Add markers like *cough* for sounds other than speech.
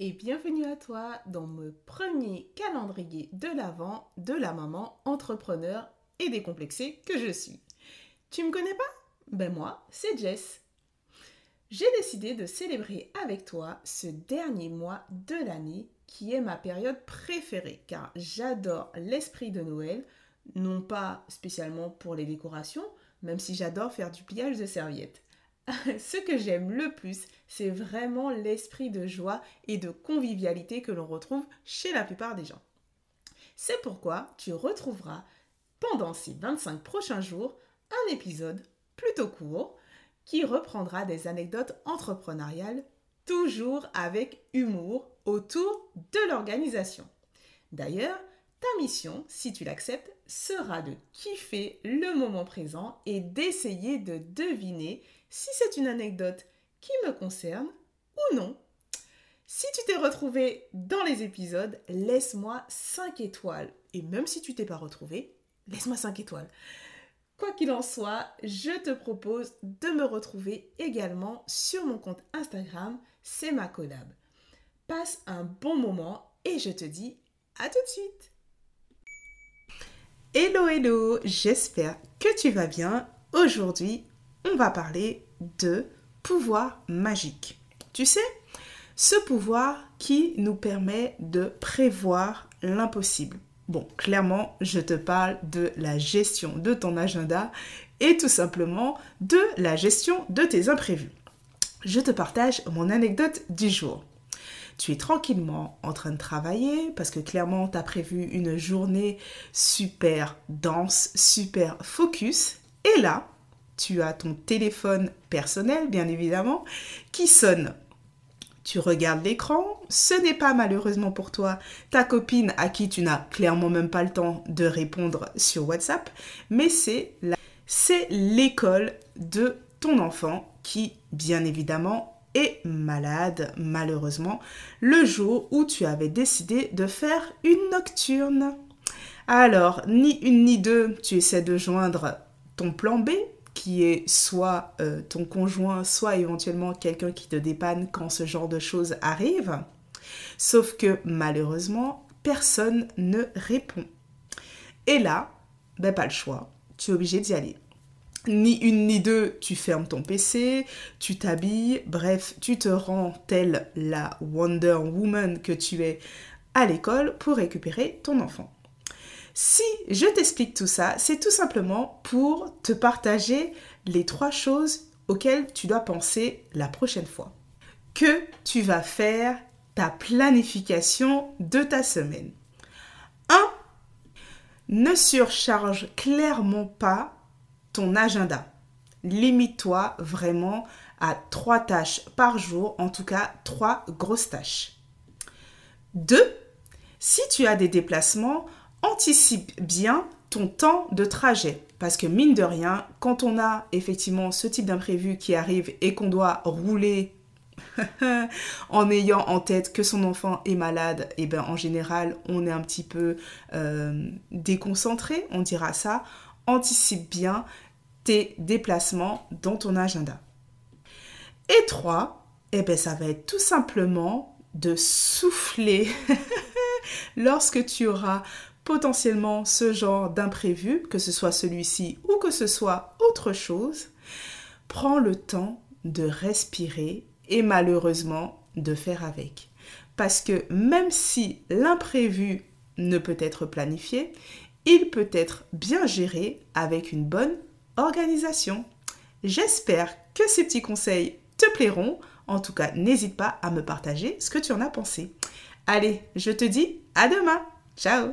et bienvenue à toi dans le premier calendrier de l'Avent de la maman entrepreneur et décomplexée que je suis. Tu me connais pas? Ben moi, c'est Jess. J'ai décidé de célébrer avec toi ce dernier mois de l'année qui est ma période préférée car j'adore l'esprit de Noël, non pas spécialement pour les décorations, même si j'adore faire du pliage de serviettes. *laughs* Ce que j'aime le plus, c'est vraiment l'esprit de joie et de convivialité que l'on retrouve chez la plupart des gens. C'est pourquoi tu retrouveras pendant ces 25 prochains jours un épisode plutôt court qui reprendra des anecdotes entrepreneuriales, toujours avec humour, autour de l'organisation. D'ailleurs, ta mission, si tu l'acceptes, sera de kiffer le moment présent et d'essayer de deviner si c'est une anecdote qui me concerne ou non. Si tu t'es retrouvé dans les épisodes, laisse-moi 5 étoiles. Et même si tu t'es pas retrouvé, laisse-moi 5 étoiles. Quoi qu'il en soit, je te propose de me retrouver également sur mon compte Instagram, c'est ma collab. Passe un bon moment et je te dis à tout de suite. Hello hello, j'espère que tu vas bien. Aujourd'hui, on va parler de pouvoir magique. Tu sais, ce pouvoir qui nous permet de prévoir l'impossible. Bon, clairement, je te parle de la gestion de ton agenda et tout simplement de la gestion de tes imprévus. Je te partage mon anecdote du jour. Tu es tranquillement en train de travailler parce que clairement, tu as prévu une journée super dense, super focus. Et là, tu as ton téléphone personnel, bien évidemment, qui sonne. Tu regardes l'écran, ce n'est pas malheureusement pour toi ta copine à qui tu n'as clairement même pas le temps de répondre sur WhatsApp, mais c'est c'est l'école de ton enfant qui, bien évidemment, est malade, malheureusement, le jour où tu avais décidé de faire une nocturne. Alors, ni une ni deux, tu essaies de joindre ton plan B, qui est soit euh, ton conjoint, soit éventuellement quelqu'un qui te dépanne quand ce genre de choses arrive. Sauf que malheureusement, personne ne répond. Et là, ben pas le choix, tu es obligé d'y aller. Ni une ni deux, tu fermes ton PC, tu t'habilles, bref, tu te rends telle la Wonder Woman que tu es à l'école pour récupérer ton enfant. Si je t'explique tout ça, c'est tout simplement pour te partager les trois choses auxquelles tu dois penser la prochaine fois. Que tu vas faire ta planification de ta semaine. 1. Ne surcharge clairement pas ton agenda. Limite-toi vraiment à trois tâches par jour, en tout cas trois grosses tâches. 2. Si tu as des déplacements, anticipe bien ton temps de trajet. Parce que mine de rien, quand on a effectivement ce type d'imprévu qui arrive et qu'on doit rouler *laughs* en ayant en tête que son enfant est malade, et eh ben en général on est un petit peu euh, déconcentré, on dira ça. Anticipe bien tes déplacements dans ton agenda. Et 3, et eh ben ça va être tout simplement de souffler *laughs* lorsque tu auras potentiellement ce genre d'imprévu, que ce soit celui-ci ou que ce soit autre chose, prends le temps de respirer et malheureusement de faire avec. Parce que même si l'imprévu ne peut être planifié, il peut être bien géré avec une bonne organisation. J'espère que ces petits conseils te plairont. En tout cas, n'hésite pas à me partager ce que tu en as pensé. Allez, je te dis à demain. Ciao